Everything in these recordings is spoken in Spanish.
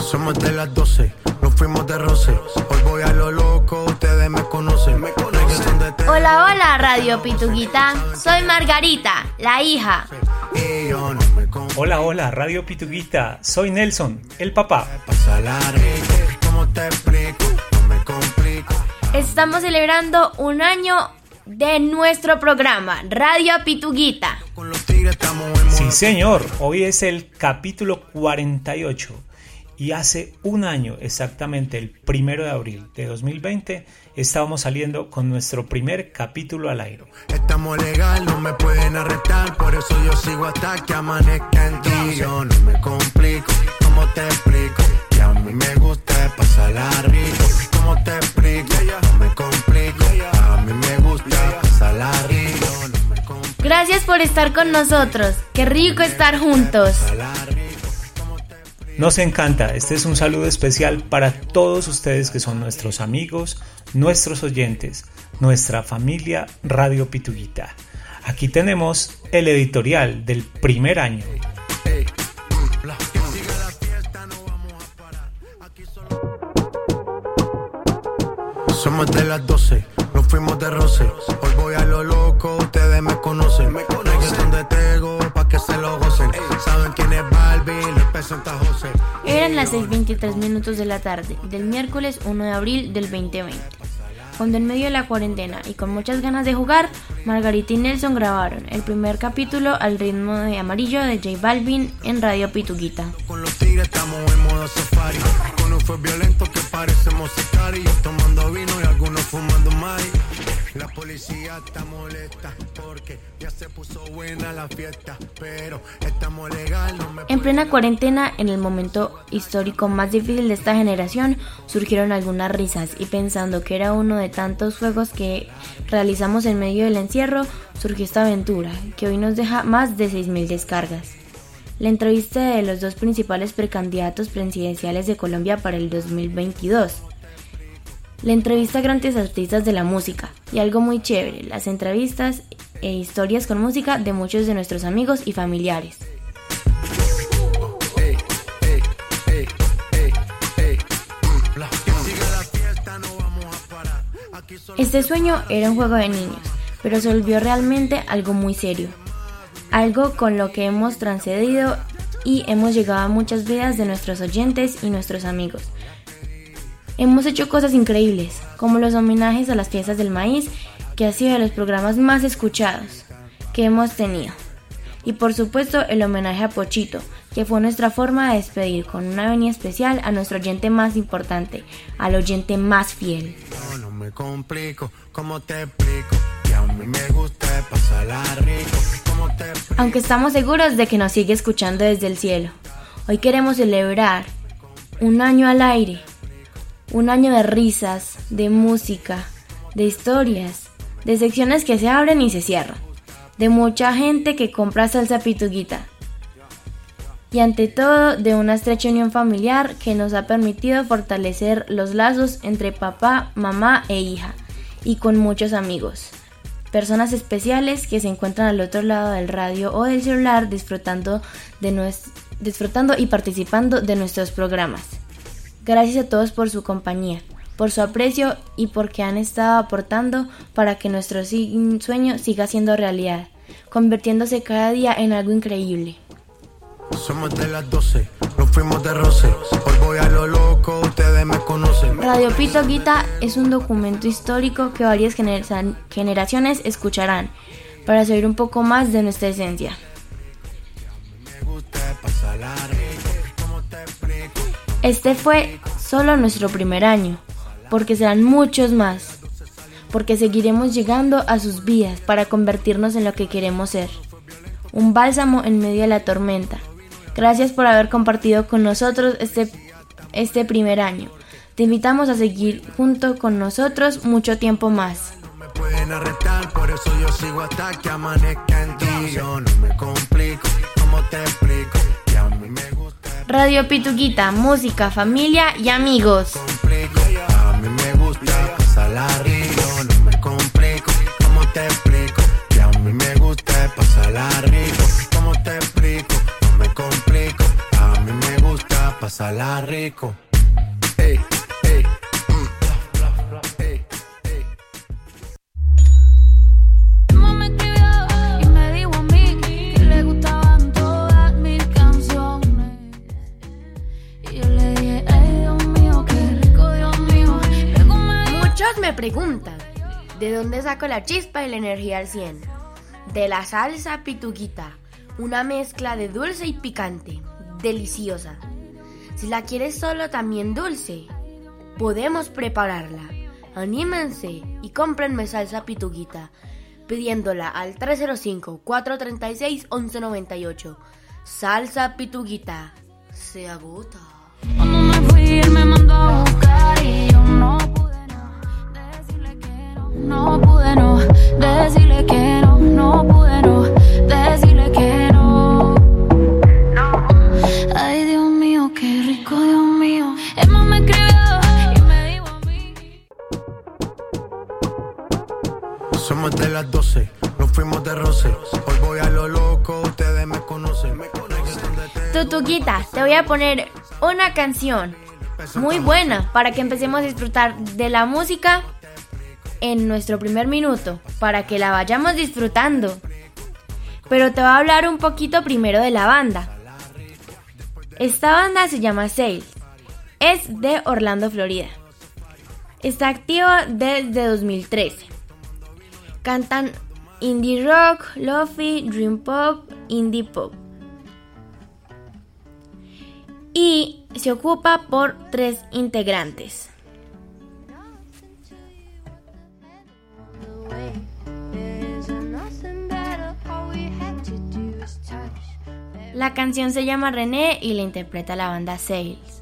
Somos de las 12, nos fuimos de roce. Hoy voy a lo loco, ustedes me conocen. Me conocen de te- Hola, hola, Radio Pituguita. Soy Margarita, la hija. Hola, hola, Radio Pituguita. Soy Nelson, el papá. Pasa la rico, ¿cómo te explico? No me complico. Estamos celebrando un año de nuestro programa, Radio Pituguita. Con los tigres estamos en Sí, señor, hoy es el capítulo 48 y hace un año, exactamente el primero de abril de 2020, estábamos saliendo con nuestro primer capítulo al aire. Estamos legal, no me pueden arrestar, por eso yo sigo hasta que amanezca en ti. Yo no me complico, ¿cómo te explico? A mí me gusta pasarla rico, ¿cómo te explico? No me complico, a mí me gusta pasarla rico, no me complico. Gracias por estar con nosotros. Qué rico estar juntos. Nos encanta, este es un saludo especial para todos ustedes que son nuestros amigos, nuestros oyentes, nuestra familia Radio Pituguita. Aquí tenemos el editorial del primer año. De las 12, nos fuimos de roce. Hoy voy a lo loco, ustedes me conocen. Me conocen de Tego, pa' que se lo gocen. Saben quién es Barbie, les presenta José. Eran las 6.23 minutos de la tarde del miércoles 1 de abril del 2020. Cuando en medio de la cuarentena y con muchas ganas de jugar, Margarita y Nelson grabaron el primer capítulo al ritmo de amarillo de J Balvin en Radio Pituguita. Con los tigres estamos en modo safari. Fue violento que parecemos sicarios. Tomando vino y algunos fumando mari. La policía está molesta porque ya se puso buena la fiesta. Pero estamos legal, no me En plena cuarentena, en el momento histórico más difícil de esta generación, surgieron algunas risas y pensando que era uno de tantos juegos que realizamos en medio del encierro, surgió esta aventura que hoy nos deja más de 6.000 descargas. La entrevista de los dos principales precandidatos presidenciales de Colombia para el 2022. La entrevista a grandes artistas de la música y algo muy chévere, las entrevistas e historias con música de muchos de nuestros amigos y familiares. Este sueño era un juego de niños, pero se volvió realmente algo muy serio. Algo con lo que hemos transcedido y hemos llegado a muchas vidas de nuestros oyentes y nuestros amigos. Hemos hecho cosas increíbles, como los homenajes a las fiestas del maíz, que ha sido de los programas más escuchados que hemos tenido. Y por supuesto el homenaje a Pochito, que fue nuestra forma de despedir con una venia especial a nuestro oyente más importante, al oyente más fiel. No me complico, ¿cómo te explico? Aunque estamos seguros de que nos sigue escuchando desde el cielo. Hoy queremos celebrar un año al aire, un año de risas, de música, de historias, de secciones que se abren y se cierran, de mucha gente que compra salsa pituguita. Y ante todo, de una estrecha unión familiar que nos ha permitido fortalecer los lazos entre papá, mamá e hija, y con muchos amigos. Personas especiales que se encuentran al otro lado del radio o del celular disfrutando, de disfrutando y participando de nuestros programas. Gracias a todos por su compañía, por su aprecio y porque han estado aportando para que nuestro sueño siga siendo realidad, convirtiéndose cada día en algo increíble. Somos de las 12, nos fuimos de roce. Hoy voy a lo loco, ustedes me conocen. Radio Pito Guita es un documento histórico que varias generaciones escucharán para saber un poco más de nuestra esencia. Este fue solo nuestro primer año, porque serán muchos más, porque seguiremos llegando a sus vidas para convertirnos en lo que queremos ser, un bálsamo en medio de la tormenta, Gracias por haber compartido con nosotros este, este primer año. Te invitamos a seguir junto con nosotros mucho tiempo más. No me pueden arrestar, por eso yo sigo hasta que amanezca en ti. Yo no me complico, ¿cómo te explico? Que a mí me gusta. Radio Pituquita, música, familia y amigos. Complico, a mí me gusta pasarla río, no me complico, ¿cómo te explico? Que a mí me gusta pasarla río, ¿cómo te explico? pasarla rico. Hey, y yo le dije, ay Dios mío, qué rico Dios mío. Muchos me preguntan, ¿de dónde saco la chispa y la energía al 100? De la salsa pituquita, una mezcla de dulce y picante deliciosa. Si la quieres solo, también dulce. Podemos prepararla. Anímense y cómprenme salsa pituguita, pidiéndola al 305-436-1198. Salsa pituguita. Se agota. Cuando me fui, él me mandó a buscar y yo no pude no decirle que no, no pude no decirle que no, no pude no decirle Somos de las 12, nos fuimos de roce. Hoy voy a lo loco, ustedes me conocen. Tutuquita, te voy a poner una canción muy buena para que empecemos a disfrutar de la música en nuestro primer minuto, para que la vayamos disfrutando. Pero te voy a hablar un poquito primero de la banda. Esta banda se llama Sale. Es de Orlando, Florida. Está activa desde 2013. Cantan indie rock, lofi, dream pop, indie pop. Y se ocupa por tres integrantes. La canción se llama René y la interpreta la banda Sales.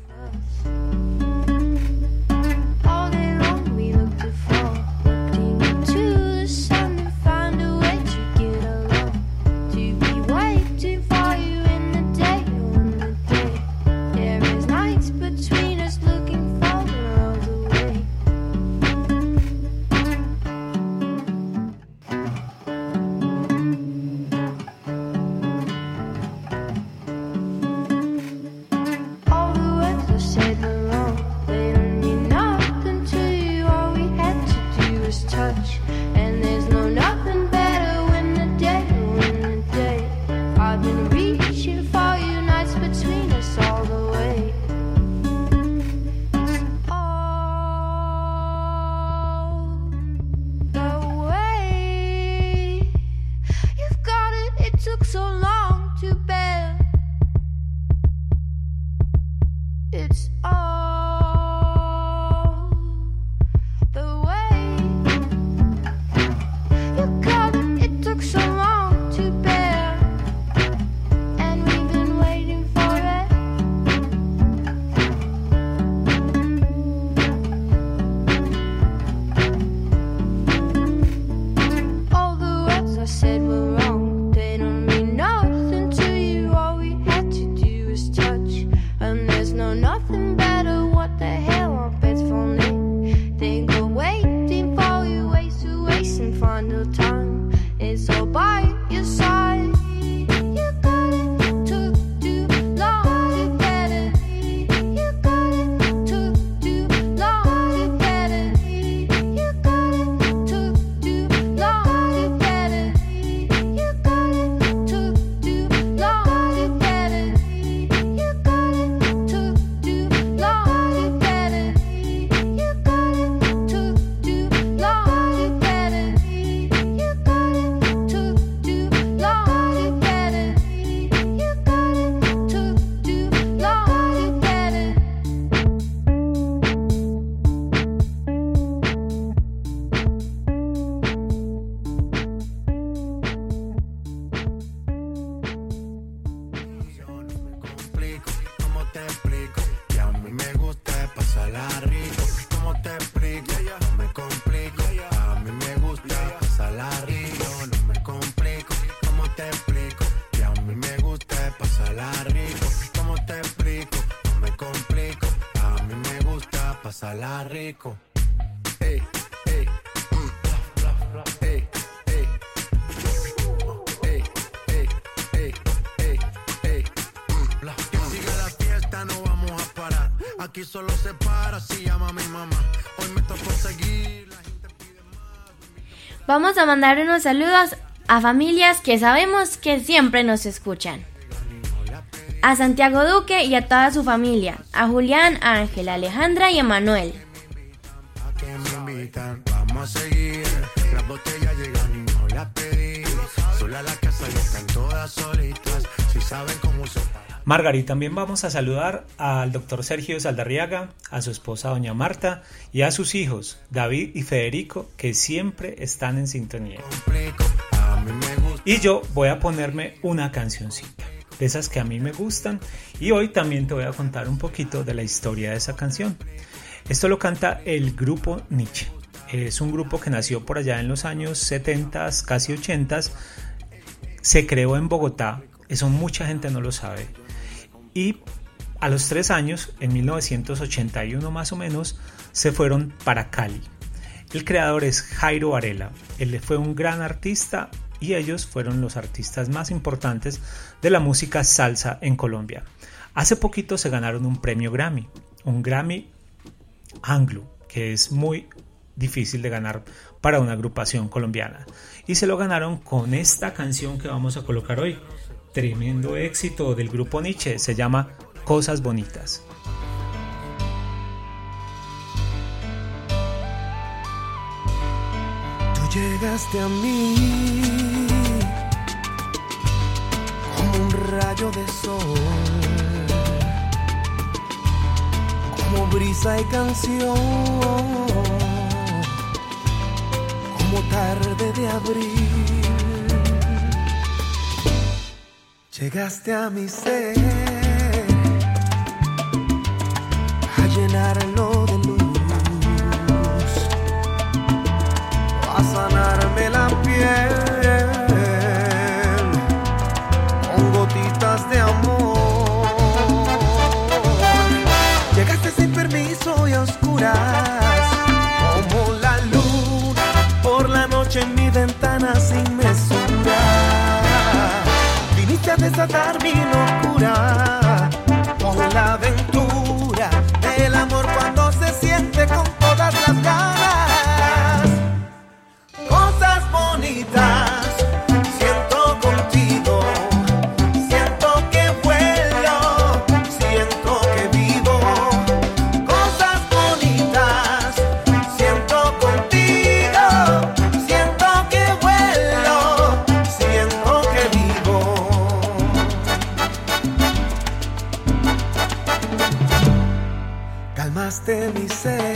Solo se para si llama mi mamá. Hoy me tocó seguir. La gente pide más. Vamos a mandar unos saludos a familias que sabemos que siempre nos escuchan. A Santiago Duque y a toda su familia. A Julián, a Ángela, Alejandra y a Manuel. A vamos a seguir. Las botellas llegan y no las pedí. Sola la casa y están todas solitas. Si saben cómo se Margarita, también vamos a saludar al doctor Sergio Saldarriaga, a su esposa doña Marta y a sus hijos David y Federico que siempre están en sintonía. Y yo voy a ponerme una cancioncita, de esas que a mí me gustan, y hoy también te voy a contar un poquito de la historia de esa canción. Esto lo canta el grupo Nietzsche. Es un grupo que nació por allá en los años 70, casi 80. Se creó en Bogotá, eso mucha gente no lo sabe. Y a los tres años, en 1981 más o menos, se fueron para Cali. El creador es Jairo Varela. Él fue un gran artista y ellos fueron los artistas más importantes de la música salsa en Colombia. Hace poquito se ganaron un premio Grammy, un Grammy Anglo, que es muy difícil de ganar para una agrupación colombiana. Y se lo ganaron con esta canción que vamos a colocar hoy. Tremendo éxito del grupo Nietzsche, se llama Cosas Bonitas. Tú llegaste a mí como un rayo de sol, como brisa y canción, como tarde de abril. Llegaste a mi ser a llenarlo de luz a sanarme la piel con gotitas de amor. Llegaste sin permiso y a oscuras, a desatar mi locura. Con la calmaste mi ser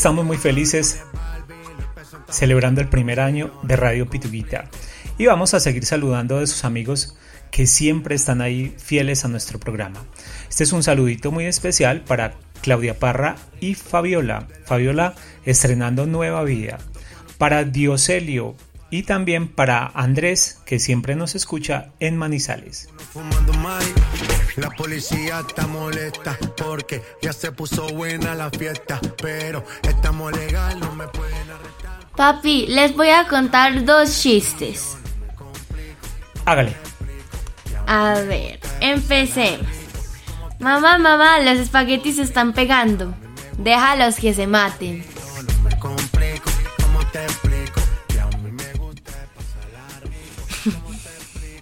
estamos muy felices celebrando el primer año de Radio Pituguita y vamos a seguir saludando a esos amigos que siempre están ahí fieles a nuestro programa. Este es un saludito muy especial para Claudia Parra y Fabiola. Fabiola estrenando Nueva Vida. Para Dioselio y también para Andrés que siempre nos escucha en Manizales. La policía está molesta porque ya se puso buena la fiesta. Pero estamos legal, no me pueden arrestar. Papi, les voy a contar dos chistes. Hágale. A ver, empecemos. Mamá, mamá, los espaguetis se están pegando. Déjalos que se maten.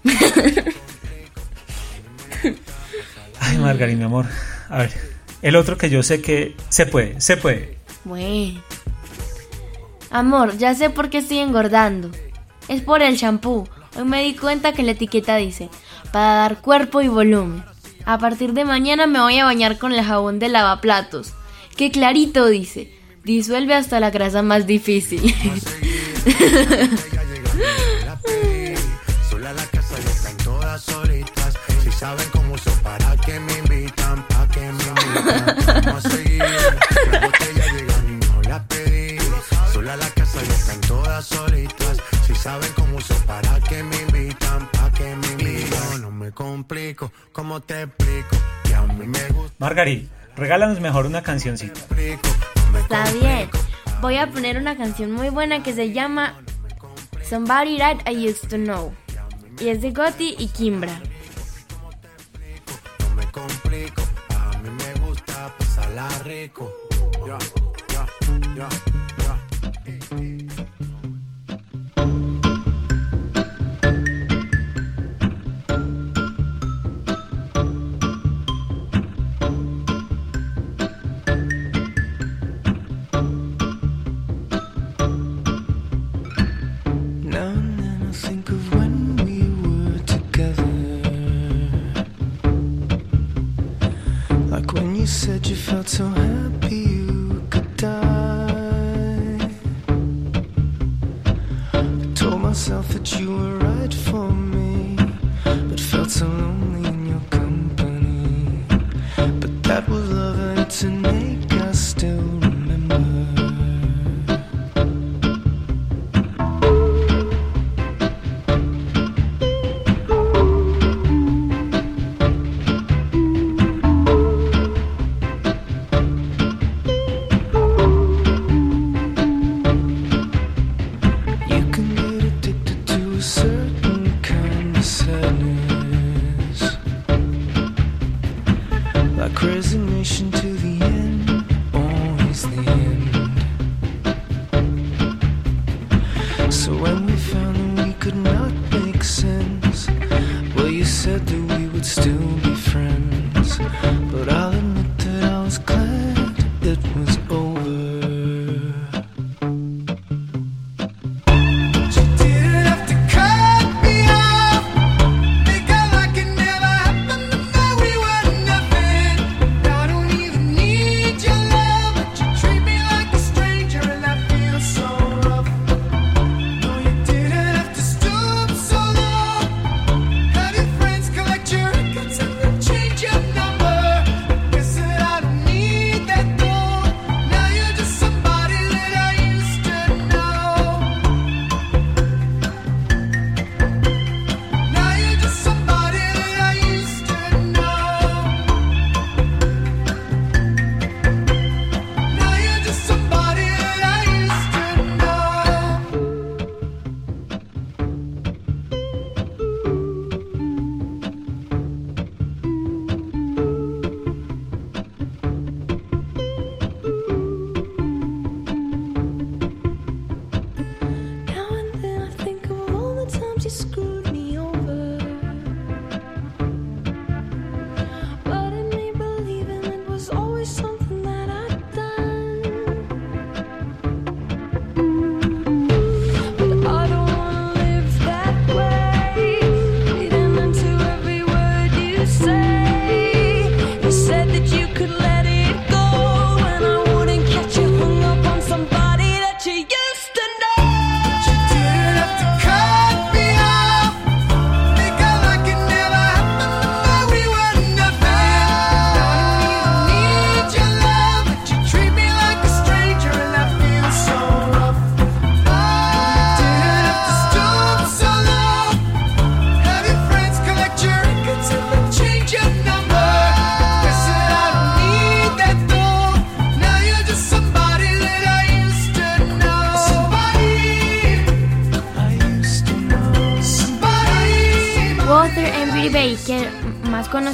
Margarita, mi amor. A ver, el otro que yo sé que se puede, se puede. Bueno. Amor, ya sé por qué estoy engordando. Es por el champú. Hoy me di cuenta que la etiqueta dice, para dar cuerpo y volumen. A partir de mañana me voy a bañar con el jabón de lavaplatos. Que clarito dice, disuelve hasta la grasa más difícil. saben cómo uso, para que me invitan, pa' que me invitan. Vamos a seguir. La botella llegan no la pedí. Sola la casa y están todas solitas. Si saben cómo uso, para que me invitan, pa' que me invitan. No me complico, ¿cómo te explico? Que a mí me gusta. Margarita, regálanos mejor una cancioncita. Está bien. Voy a poner una canción muy buena que se llama Somebody That I Used to Know. Y es de Gotti y Kimbra. Complico. A mí me gusta pasarla rico. Felt so happy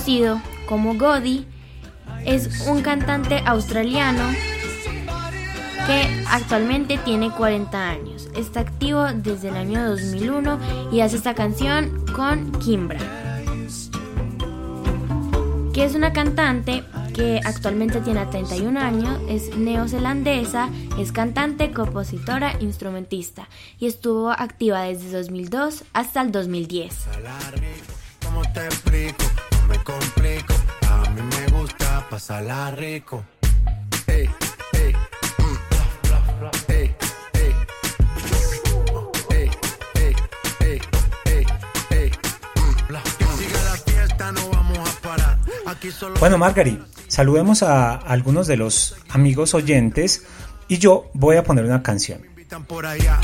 conocido como Goody, es un cantante australiano que actualmente tiene 40 años. Está activo desde el año 2001 y hace esta canción con Kimbra, que es una cantante que actualmente tiene 31 años, es neozelandesa, es cantante, compositora, instrumentista y estuvo activa desde 2002 hasta el 2010. ¿Cómo te explico? Me complico. A mí me gusta pasarla rico. Ey, ey, mm, bla, bla, bla, ey, ey. Ey, ey, ey, ey, ey, bla. Que siga la fiesta, no vamos a parar. Aquí solo Bueno, Margari, saludemos a algunos de los amigos oyentes y yo voy a poner una canción. por allá.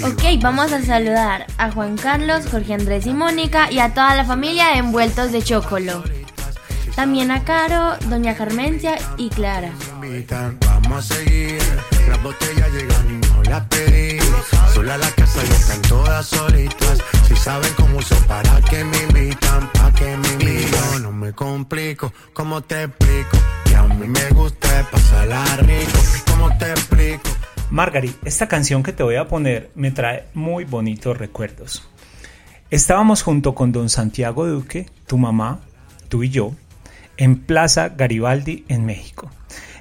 Ok, vamos a saludar a Juan Carlos, Jorge Andrés y Mónica y a toda la familia de envueltos de chocolo. También a Caro, Doña Carmencia y Clara. vamos a seguir. Las botellas llegan y no las pedí. Sola la casa y están todas solitas. Si saben cómo uso para que me invitan, pa' que me invitan. No me complico, ¿cómo te explico? Que a mí me gusta pasarla rico. ¿Cómo te explico? Margari, esta canción que te voy a poner me trae muy bonitos recuerdos. Estábamos junto con don Santiago Duque, tu mamá, tú y yo, en Plaza Garibaldi en México.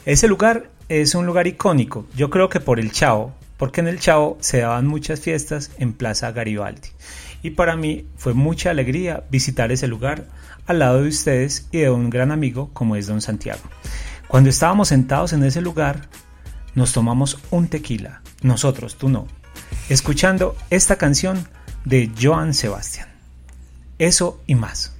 Ese lugar es un lugar icónico, yo creo que por el Chavo, porque en el Chavo se daban muchas fiestas en Plaza Garibaldi. Y para mí fue mucha alegría visitar ese lugar al lado de ustedes y de un gran amigo como es don Santiago. Cuando estábamos sentados en ese lugar, nos tomamos un tequila, nosotros, tú no, escuchando esta canción de Joan Sebastián. Eso y más.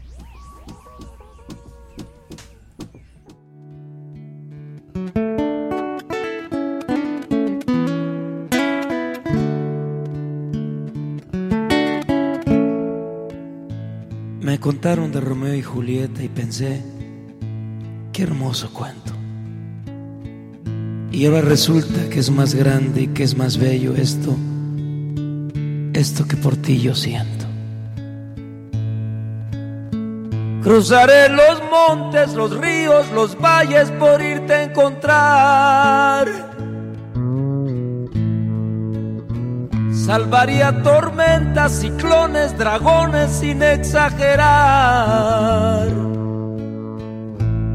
Me contaron de Romeo y Julieta y pensé, qué hermoso cuento. Y ahora resulta que es más grande y que es más bello esto, esto que por ti yo siento. Cruzaré los montes, los ríos, los valles por irte a encontrar. Salvaría tormentas, ciclones, dragones sin exagerar.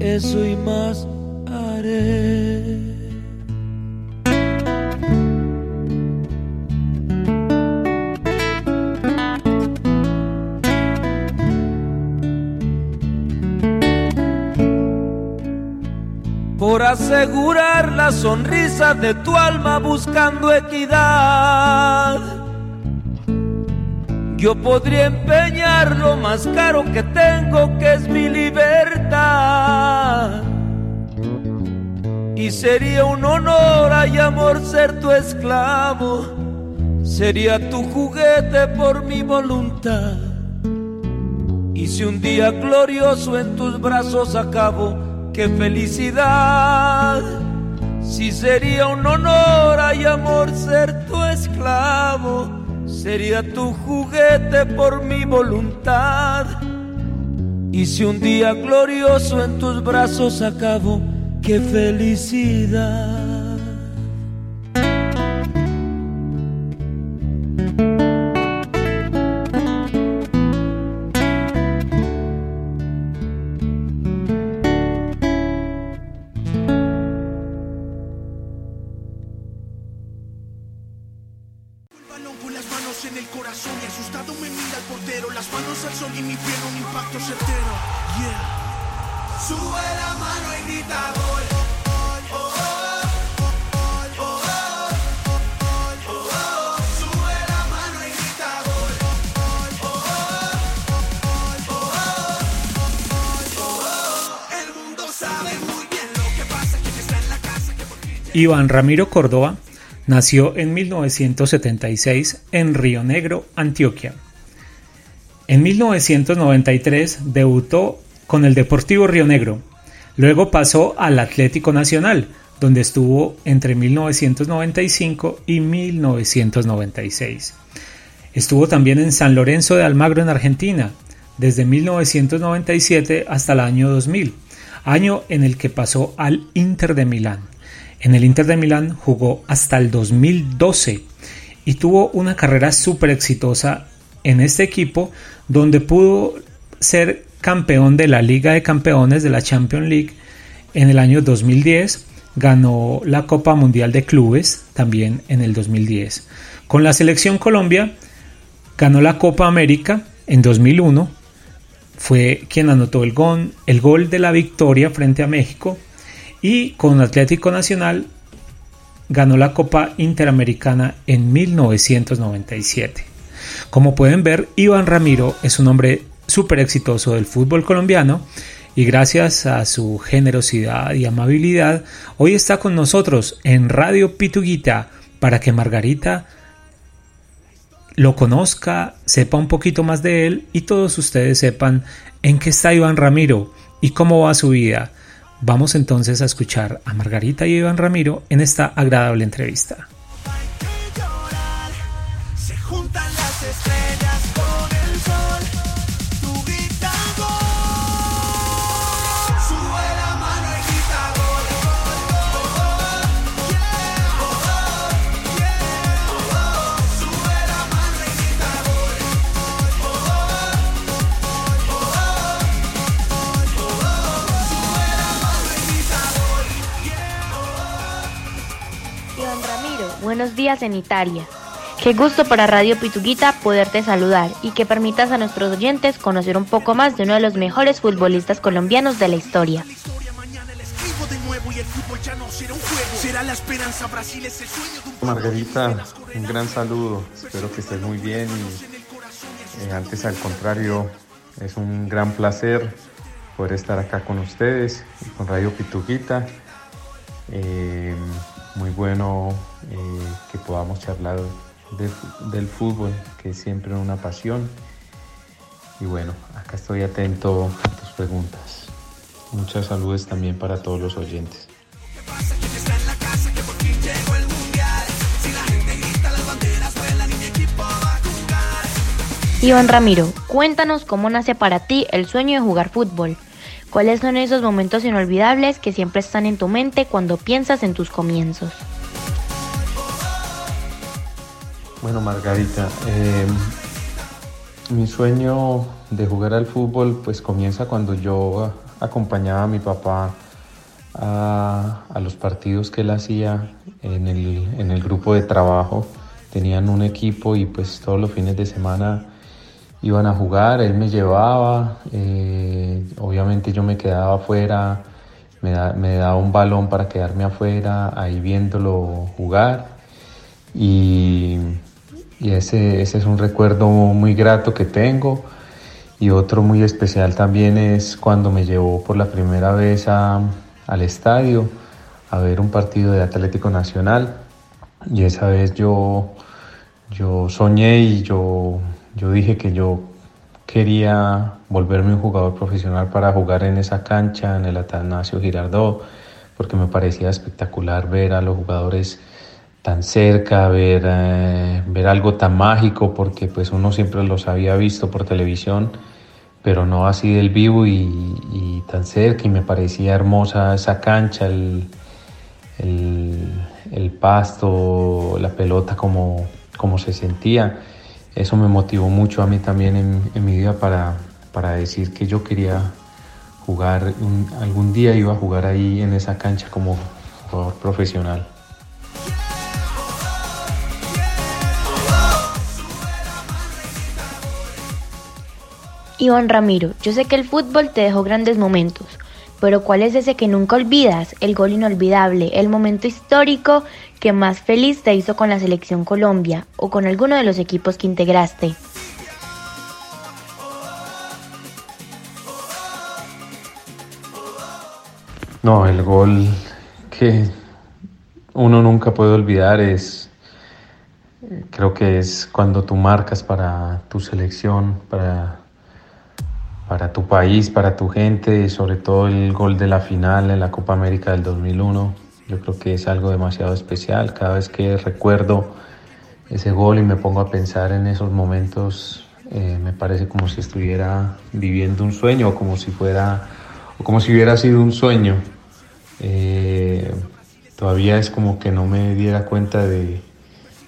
eso y más haré. por asegurar la sonrisa de tu alma buscando equidad. Yo podría empeñar lo más caro que tengo, que es mi libertad. Y sería un honor y amor ser tu esclavo. Sería tu juguete por mi voluntad. Y si un día glorioso en tus brazos acabo, qué felicidad. Si sería un honor y amor ser tu esclavo, sería tu juguete por mi voluntad. Y si un día glorioso en tus brazos acabo, qué felicidad. Iván Ramiro Córdoba nació en 1976 en Río Negro, Antioquia. En 1993 debutó con el Deportivo Río Negro. Luego pasó al Atlético Nacional, donde estuvo entre 1995 y 1996. Estuvo también en San Lorenzo de Almagro en Argentina, desde 1997 hasta el año 2000, año en el que pasó al Inter de Milán. En el Inter de Milán jugó hasta el 2012 y tuvo una carrera súper exitosa en este equipo donde pudo ser campeón de la Liga de Campeones de la Champions League en el año 2010, ganó la Copa Mundial de Clubes también en el 2010. Con la selección Colombia ganó la Copa América en 2001, fue quien anotó el gol, el gol de la victoria frente a México y con Atlético Nacional ganó la Copa Interamericana en 1997. Como pueden ver, Iván Ramiro es un hombre súper exitoso del fútbol colombiano y gracias a su generosidad y amabilidad, hoy está con nosotros en Radio Pituguita para que Margarita lo conozca, sepa un poquito más de él y todos ustedes sepan en qué está Iván Ramiro y cómo va su vida. Vamos entonces a escuchar a Margarita y Iván Ramiro en esta agradable entrevista. Buenos días en Italia. Qué gusto para Radio Pituguita poderte saludar y que permitas a nuestros oyentes conocer un poco más de uno de los mejores futbolistas colombianos de la historia. Margarita, un gran saludo. Espero que estés muy bien eh, antes al contrario, es un gran placer poder estar acá con ustedes y con Radio Pituquita. Eh, muy bueno eh, que podamos charlar del fútbol, que es siempre una pasión. Y bueno, acá estoy atento a tus preguntas. Muchas saludos también para todos los oyentes. Iván Ramiro, cuéntanos cómo nace para ti el sueño de jugar fútbol. ¿Cuáles son esos momentos inolvidables que siempre están en tu mente cuando piensas en tus comienzos? Bueno, Margarita, eh, mi sueño de jugar al fútbol pues comienza cuando yo acompañaba a mi papá a, a los partidos que él hacía en el, en el grupo de trabajo. Tenían un equipo y pues todos los fines de semana iban a jugar, él me llevaba, eh, obviamente yo me quedaba afuera, me, da- me daba un balón para quedarme afuera, ahí viéndolo jugar. Y, ese, ese es un recuerdo muy grato que tengo. Y otro muy especial también es cuando me llevó por la primera vez al estadio a ver un partido de Atlético Nacional. Y esa vez yo, yo soñé y yo, yo dije que yo quería volverme un jugador profesional para jugar en esa cancha, en el Atanasio Girardot, porque me parecía espectacular ver a los jugadores tan cerca, ver, eh, ver algo tan mágico, porque pues uno siempre los había visto por televisión, pero no así del vivo y, tan cerca, y me parecía hermosa esa cancha, el, el, el pasto, la pelota, como, como se sentía. Eso me motivó mucho a mí también en, mi vida para, para decir que yo quería jugar, algún día iba a jugar ahí en esa cancha como jugador profesional. Iván Ramiro, yo sé que el fútbol te dejó grandes momentos, pero ¿cuál es ese que nunca olvidas? El gol inolvidable, el momento histórico que más feliz te hizo con la selección Colombia o con alguno de los equipos que integraste. No, el gol que uno nunca puede olvidar es, creo que es cuando tú marcas para tu selección, para, para tu país, para tu gente, y sobre todo el gol de la final en la Copa América del 2001. Yo creo que es algo demasiado especial. Cada vez que recuerdo ese gol y me pongo a pensar en esos momentos, eh, me parece como si estuviera viviendo un sueño como si fuera o como si hubiera sido un sueño. Eh, todavía es como que no me diera cuenta de,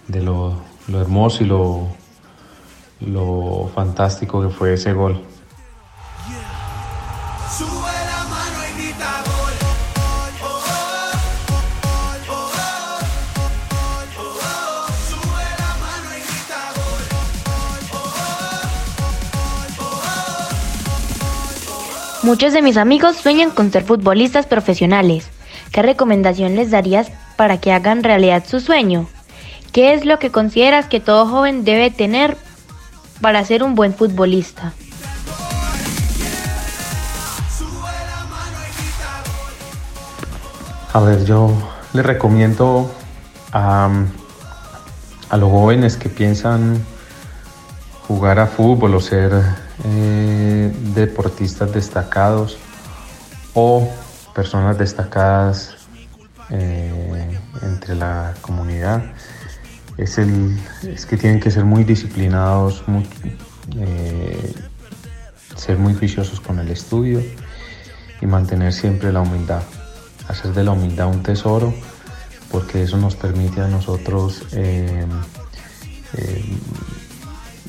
lo, hermoso y lo fantástico que fue ese gol. Muchos de mis amigos sueñan con ser futbolistas profesionales. ¿Qué recomendación les darías para que hagan realidad su sueño? ¿Qué es lo que consideras que todo joven debe tener para ser un buen futbolista? A ver, yo le recomiendo a, a los jóvenes que piensan jugar a fútbol o ser eh, deportistas destacados o personas destacadas eh, entre la comunidad. Es, el, es que tienen que ser muy disciplinados, eh, ser muy juiciosos con el estudio y mantener siempre la humildad, hacer de la humildad un tesoro porque eso nos permite a nosotros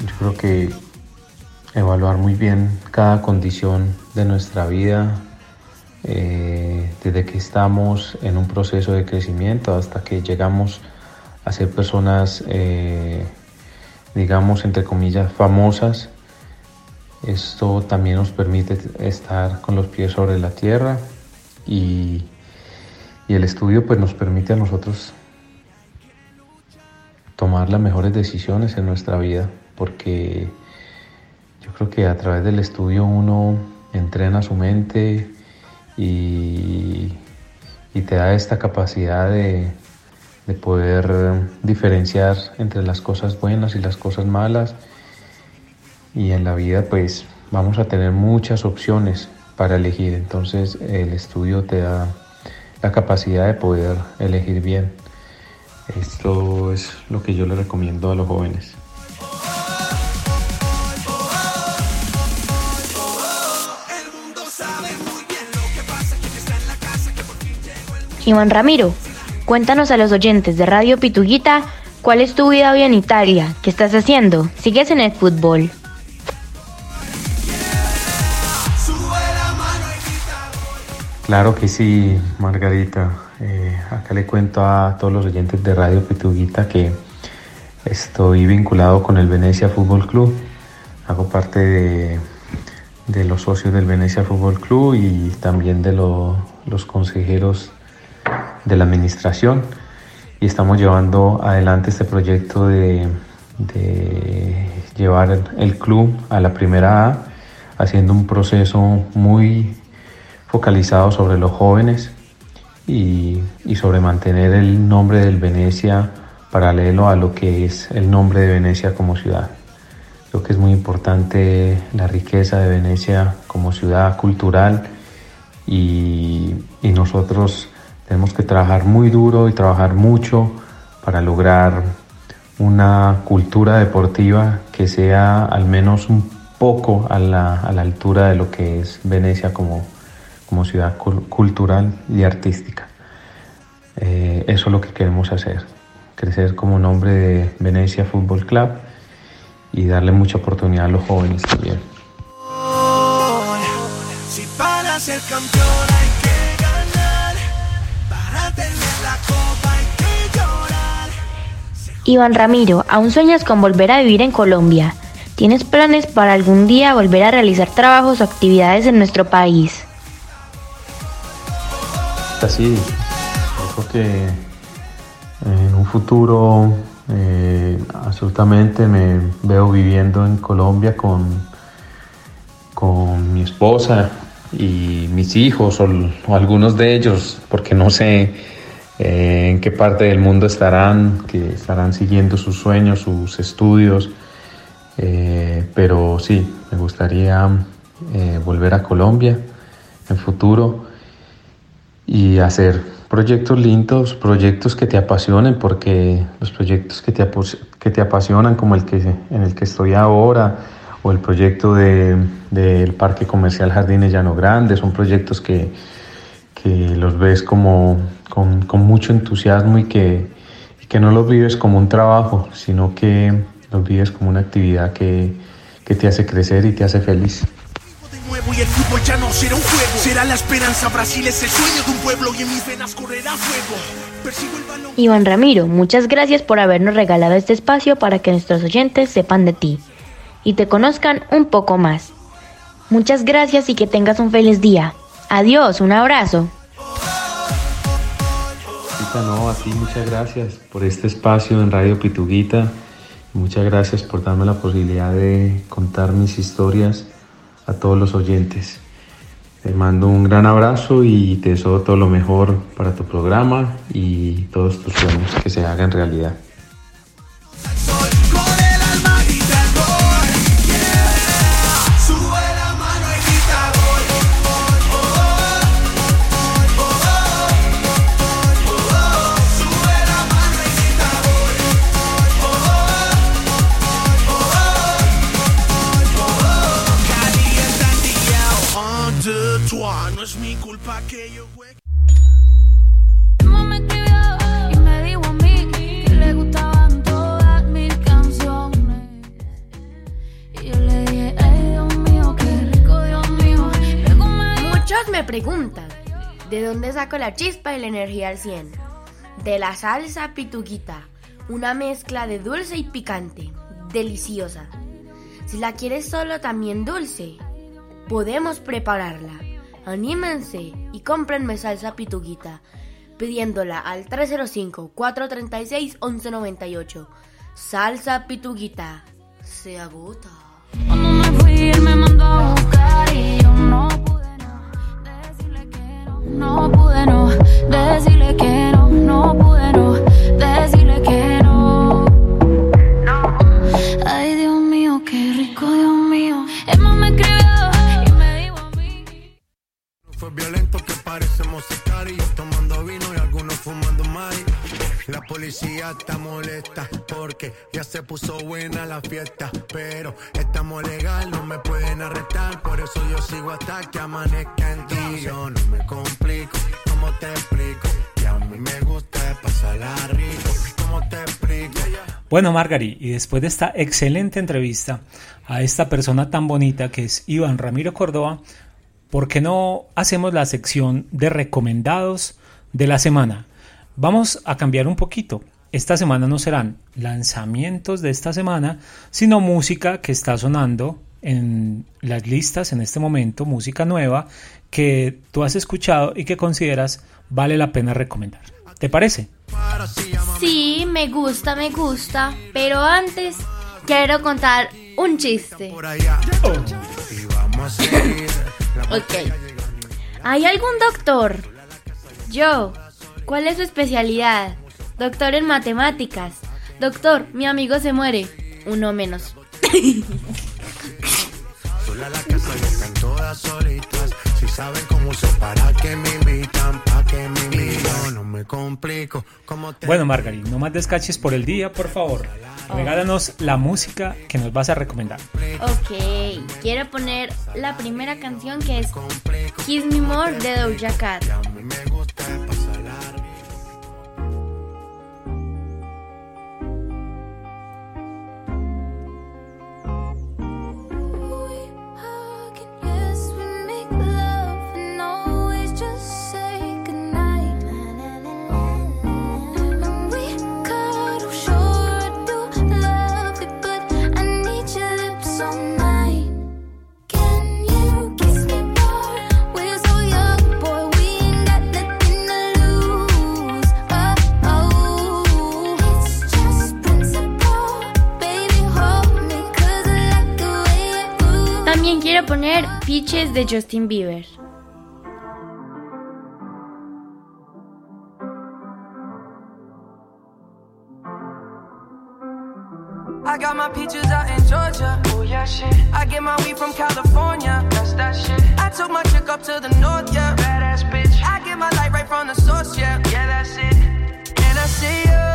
yo creo que evaluar muy bien cada condición de nuestra vida, eh, desde que estamos en un proceso de crecimiento hasta que llegamos a ser personas, eh, digamos, entre comillas, famosas. Esto también nos permite estar con los pies sobre la tierra y, y el estudio pues nos permite a nosotros tomar las mejores decisiones en nuestra vida porque yo creo que a través del estudio uno entrena su mente y, y te da esta capacidad de, de poder diferenciar entre las cosas buenas y las cosas malas. Y en la vida pues vamos a tener muchas opciones para elegir. Entonces el estudio te da la capacidad de poder elegir bien. Esto es lo que yo le recomiendo a los jóvenes Iván Ramiro, cuéntanos a los oyentes de Radio Pituguita cuál es tu vida hoy en Italia, qué estás haciendo, sigues en el fútbol. Claro que sí, Margarita. Eh, acá le cuento a todos los oyentes de Radio Pituguita que estoy vinculado con el Venecia Fútbol Club. Hago parte de, los socios del Venecia Fútbol Club y también de lo- los consejeros de la administración. Y estamos llevando adelante este proyecto de, de llevar el, club a la primera A, haciendo un proceso muy focalizado sobre los jóvenes y, y sobre mantener el nombre del Venecia paralelo a lo que es el nombre de Venecia como ciudad. Creo que es muy importante la riqueza de Venecia como ciudad cultural y, y nosotros tenemos que trabajar muy duro y trabajar mucho para lograr una cultura deportiva que sea al menos un poco a la, a la altura de lo que es Venecia como, como ciudad cul- cultural y artística. Eh, eso es lo que queremos hacer, crecer como nombre de Venecia Fútbol Club y darle mucha oportunidad a los jóvenes también. Iván Ramiro, ¿aún sueñas con volver a vivir en Colombia? ¿Tienes planes para algún día volver a realizar trabajos o actividades en nuestro país? Así, creo que en un futuro eh, absolutamente me veo viviendo en Colombia con, con mi esposa y mis hijos o algunos de ellos, porque no sé eh, en qué parte del mundo estarán, que estarán siguiendo sus sueños, sus estudios. Eh, pero sí, me gustaría eh, volver a Colombia en futuro y hacer proyectos lindos, proyectos que te apasionen, porque los proyectos que te, que te apasionan, como el que, en el que estoy ahora, o el proyecto de- del Parque Comercial Jardines Llano Grande, son proyectos que, que los ves como con, con mucho entusiasmo y que, y que no los vives como un trabajo, sino que los vives como una actividad que, que te hace crecer y te hace feliz. nuevo y el fútbol ya no será un juego. Será la esperanza, Brasil es el sueño de un pueblo y en mis venas correrá fuego. Persigo el balón. Iván Ramiro, muchas gracias por habernos regalado este espacio para que nuestros oyentes sepan de ti y te conozcan un poco más. Muchas gracias y que tengas un feliz día. Adiós, un abrazo. No, a ti muchas gracias por este espacio en Radio Pituguita. Muchas gracias por darme la posibilidad de contar mis historias a todos los oyentes. Te mando un gran abrazo y te deseo todo lo mejor para tu programa y todos tus sueños que se hagan realidad. ¿De dónde saco la chispa y la energía al 100? De la salsa pituquita, una mezcla de dulce y picante, deliciosa. Si la quieres solo también dulce, podemos prepararla. Anímense y cómprenme salsa pituquita, pidiéndola al 305-436-1198. Salsa pituquita, se agota. No, pude no decirle que no, no pude no decirle que no. Ay, Dios mío, qué rico, Dios mío. Emma me escribió y me dijo a mí. Fue violento que parecemos La policía está molesta porque ya se puso buena la fiesta Pero estamos legal, no me pueden arrestar Por eso yo sigo hasta que amanezca en ti Yo no me complico, ¿cómo te explico? Que a mí me gusta pasarla rico ¿Cómo te explico? Bueno, Margari, y después de esta excelente entrevista a esta persona tan bonita que es Iván Ramiro Córdoba, ¿por qué no hacemos la sección de recomendados de la semana? Vamos a cambiar un poquito. Esta semana no serán lanzamientos de esta semana, sino música que está sonando en las listas en este momento, música nueva que tú has escuchado y que consideras vale la pena recomendar. ¿Te parece? Sí, me gusta, me gusta, pero antes quiero contar un chiste. La Ok. ¿Hay algún doctor? Yo. ¿Cuál es su especialidad? Doctor en matemáticas. Doctor, mi amigo se muere. Uno menos. Sola la casa y están todas solitas. Si saben cómo usar para que me invitan, pa' que me invitan. No me complico. ¿Cómo te Bueno, Margari, no más descaches por el día, por favor. Regálanos la música que nos vas a recomendar. Ok, quiero poner la primera canción que es Kiss Me More de Doja Cat. Afiches de Justin Bieber. I got my peaches out in Georgia. Oh yeah, shit. I get my weed from California. That's that shit. I took my chick up to the north, yeah. Badass bitch. I get my light right from the source, yeah. Yeah, that's it. And I see you.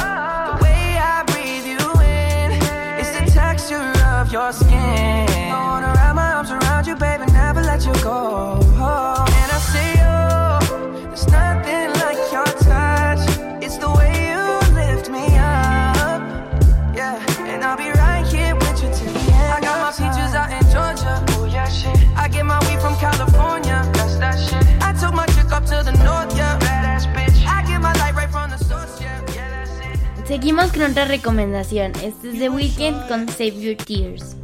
Oh. The way I breathe you in. It's the texture of your skin let you go. And I see you. There's nothing like your touch. It's the way you lift me up. Yeah, and I'll be right here with you till the end. I got my peaches out in Georgia. Oh yeah, shit. I get my weed from California. That's that shit. I took my chick up to the north, yeah. Badass bitch. I get my light right from the source, yeah. Yeah. Seguimos con otra recomendación. Este es The Weeknd con Save Your Tears.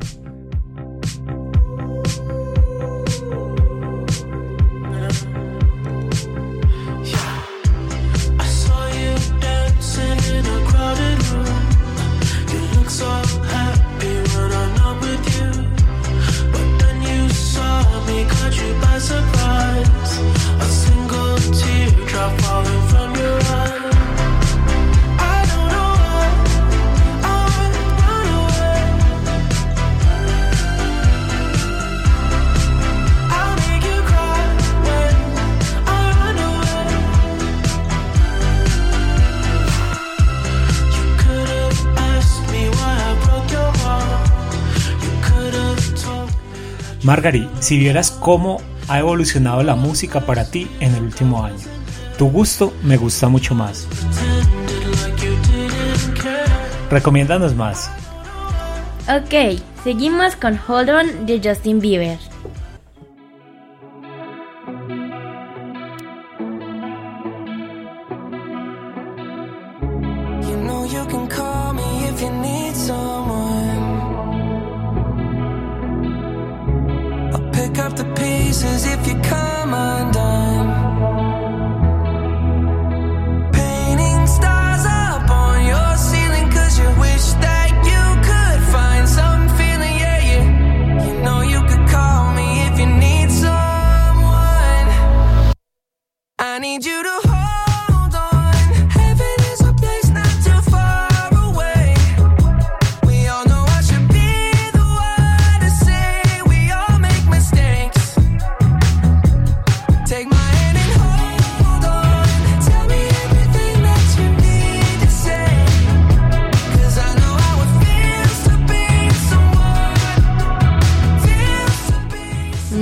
Margari, si vieras cómo ha evolucionado la música para ti en el último año. Tu gusto me gusta mucho más. Recomiéndanos más. Ok, seguimos con Hold On de Justin Bieber.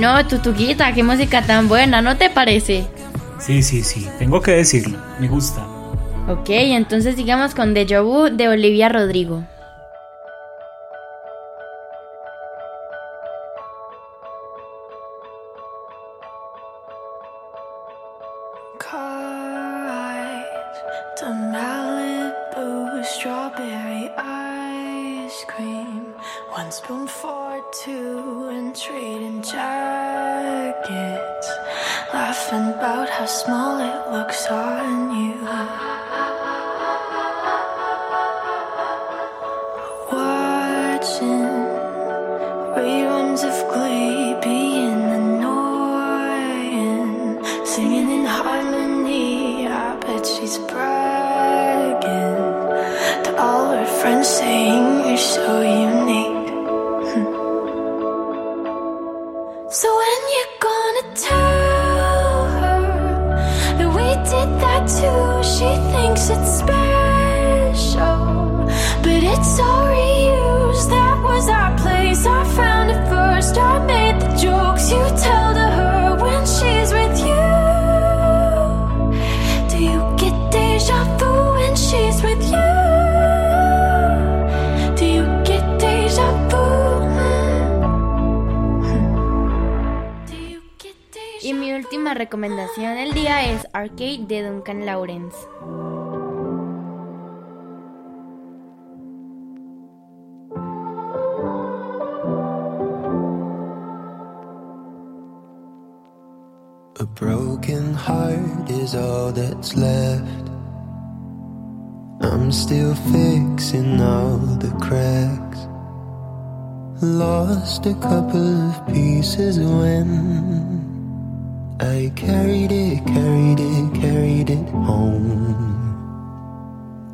No, Tutuquita, qué música tan buena, ¿no te parece? Sí, sí, sí, tengo que decirlo, me gusta. Ok, entonces sigamos con Deja Vu de Olivia Rodrigo. A broken heart is all that's left. I'm still fixing all the cracks. Lost a couple of pieces when I carried it, carried it, carried it home.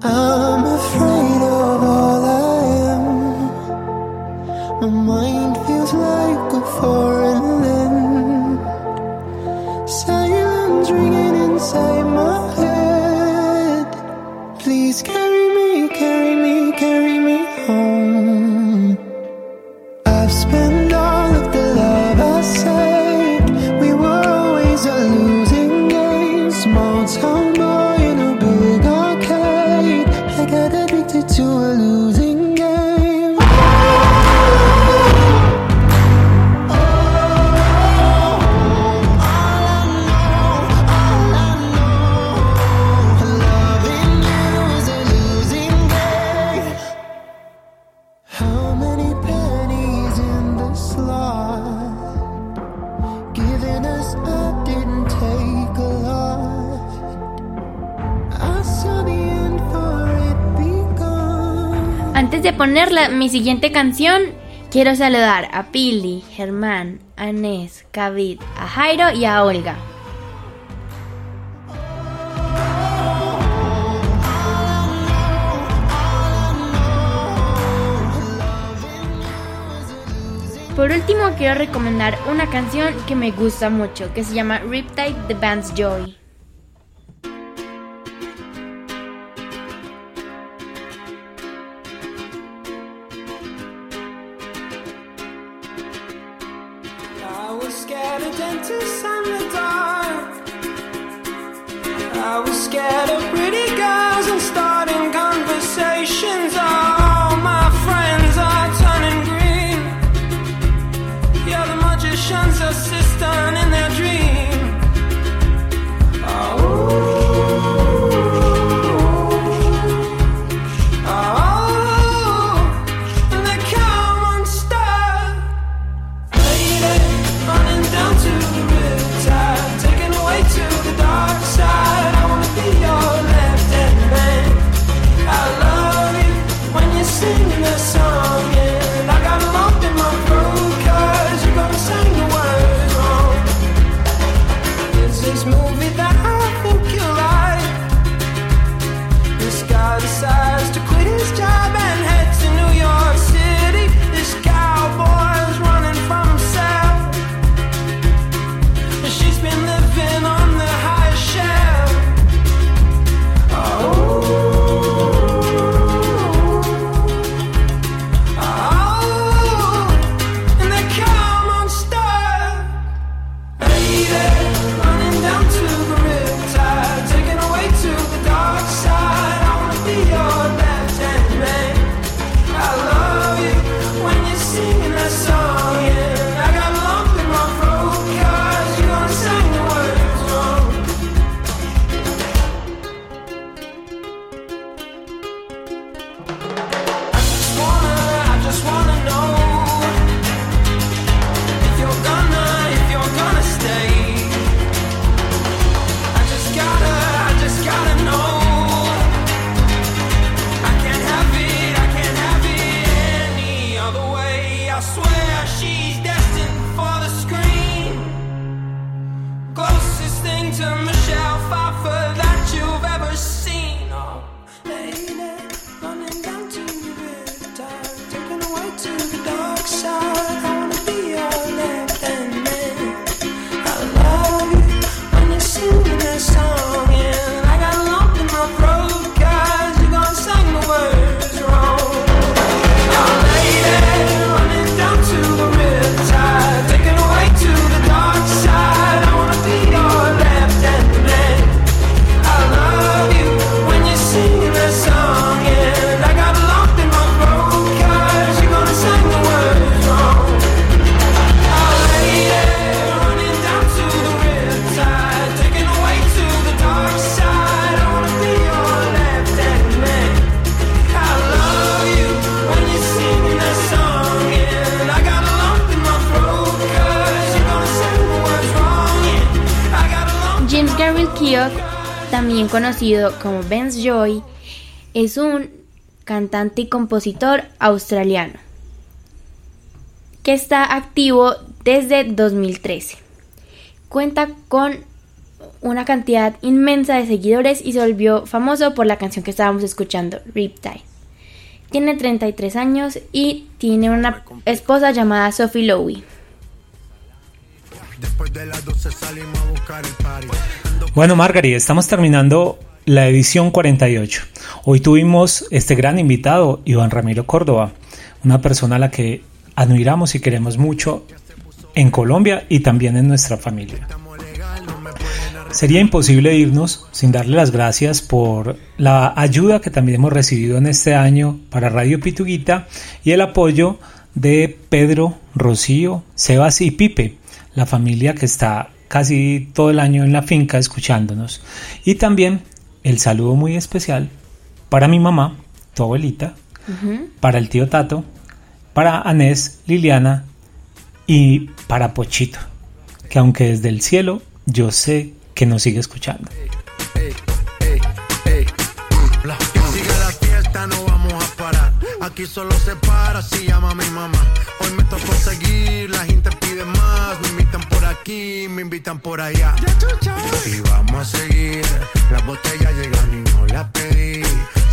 I componer la, mi siguiente canción, quiero saludar a Pili, Germán, Anés, Kavit, a Jairo y a Olga. Por último, quiero recomendar una canción que me gusta mucho, que se llama Riptide the Band's Joy. scared of dentists and the dark. I was scared of pretty girls. como Benz Joy, es un cantante y compositor australiano que está activo desde 2013. Cuenta con una cantidad inmensa de seguidores y se volvió famoso por la canción que estábamos escuchando, Riptide. Tiene 33 años y tiene una esposa llamada Sophie Lowy. Bueno, Margaret, estamos terminando la edición 48. Hoy tuvimos este gran invitado, Iván Ramiro Córdoba, una persona a la que admiramos y queremos mucho en Colombia y también en nuestra familia. Sería imposible irnos sin darle las gracias por la ayuda que también hemos recibido en este año para Radio Pituguita y el apoyo de Pedro, Rocío, Sebas y Pipe, la familia que está casi todo el año en la finca escuchándonos. Y también el saludo muy especial para mi mamá, tu abuelita, para el tío Tato, para Anés, Liliana y para Pochito, que aunque desde el cielo yo sé que nos sigue escuchando. Aquí solo se para si llama mi mamá. Hoy me tocó seguir, la gente pide más. Me invitan por aquí, me invitan por allá. Y vamos a seguir. Las botellas llegan y no las pedí.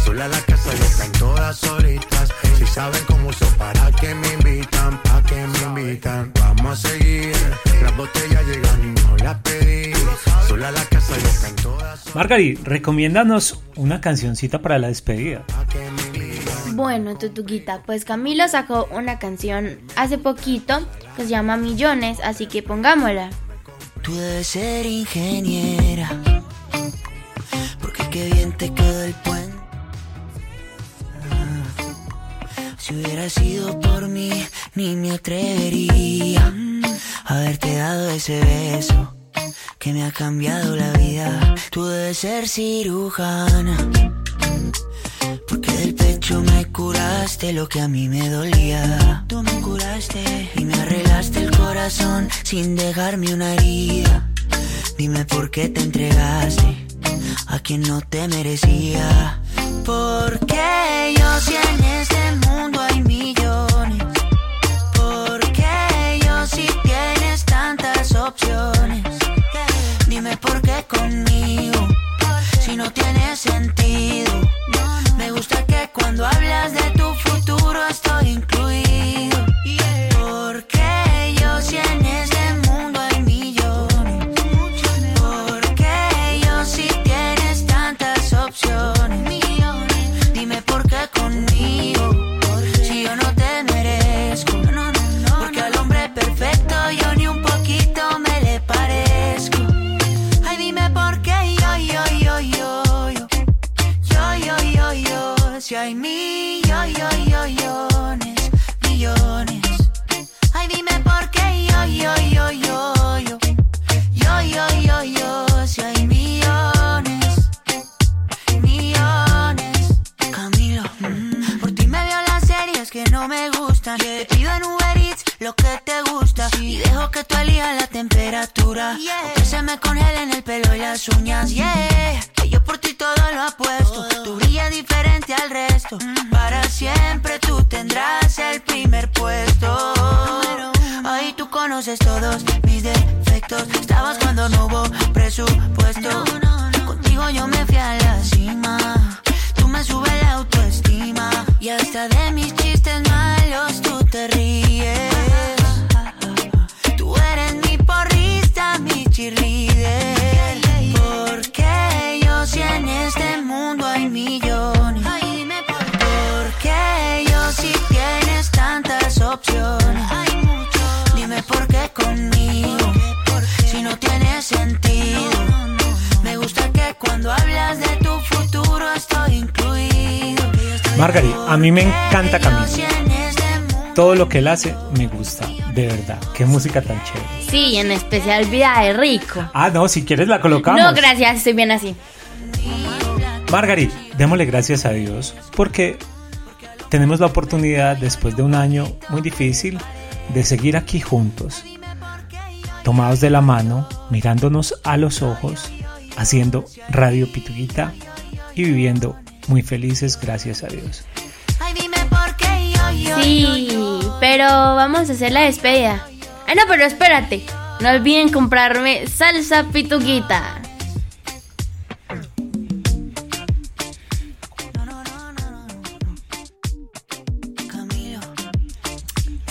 Sola la casa ya están todas solitas. Si saben cómo uso, para que me invitan, para que me invitan. Vamos a seguir. Las botellas llegan y no las pedí. Sola la casa ya están todas Margaret, recomiéndanos una cancioncita para la despedida. Bueno, Tutuquita, pues Camilo sacó una canción hace poquito que se llama Millones, así que pongámosla. Tú debes ser ingeniera. Porque qué bien te quedó el puente. Si hubiera sido por mí, ni me atrevería a haberte dado ese beso que me ha cambiado la vida. Tú debes ser cirujana. Porque del pecho me curaste lo que a mí me dolía. Tú me curaste y me arreglaste el corazón sin dejarme una herida. Dime por qué te entregaste a quien no te merecía. Porque yo si en este hay millones. Porque yo si tienes tantas opciones. Dime por qué conmigo. Si no tiene sentido. Me gusta que cuando hablas de tu futuro estoy incluido. Margaret, a mí me encanta Camilo. Todo lo que él hace me gusta, de verdad. Qué música tan chévere. Sí, en especial Vida de Rico. Ah, no, si quieres la colocamos. No, gracias, estoy bien así. Margaret, démosle gracias a Dios porque tenemos la oportunidad después de un año muy difícil de seguir aquí juntos, tomados de la mano, mirándonos a los ojos, haciendo Radio Pituguita y viviendo muy felices gracias a Dios. Ay, dime por qué yo, yo, Sí, pero vamos a hacer la despedida. Ay, no, pero espérate. No olviden comprarme salsa pituquita.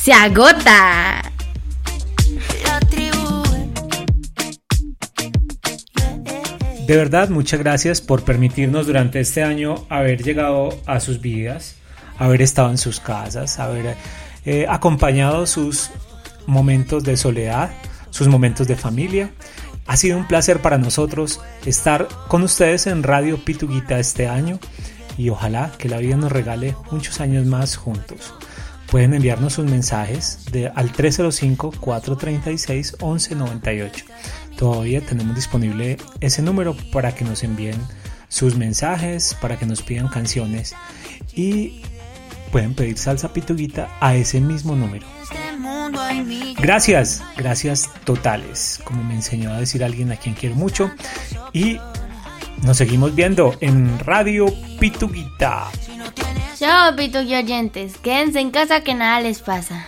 Se agota. De verdad, muchas gracias por permitirnos durante este año haber llegado a sus vidas, haber estado en sus casas, haber eh, acompañado sus momentos de soledad, sus momentos de familia. Ha sido un placer para nosotros estar con ustedes en Radio Pituguita este año y ojalá que la vida nos regale muchos años más juntos. Pueden enviarnos sus mensajes de, al 305-436-1198. Todavía tenemos disponible ese número para que nos envíen sus mensajes, para que nos pidan canciones y pueden pedir salsa pituguita a ese mismo número. Gracias, gracias totales, como me enseñó a decir alguien a quien quiero mucho. Y nos seguimos viendo en Radio Pituguita. Chao, y oyentes. Quédense en casa que nada les pasa.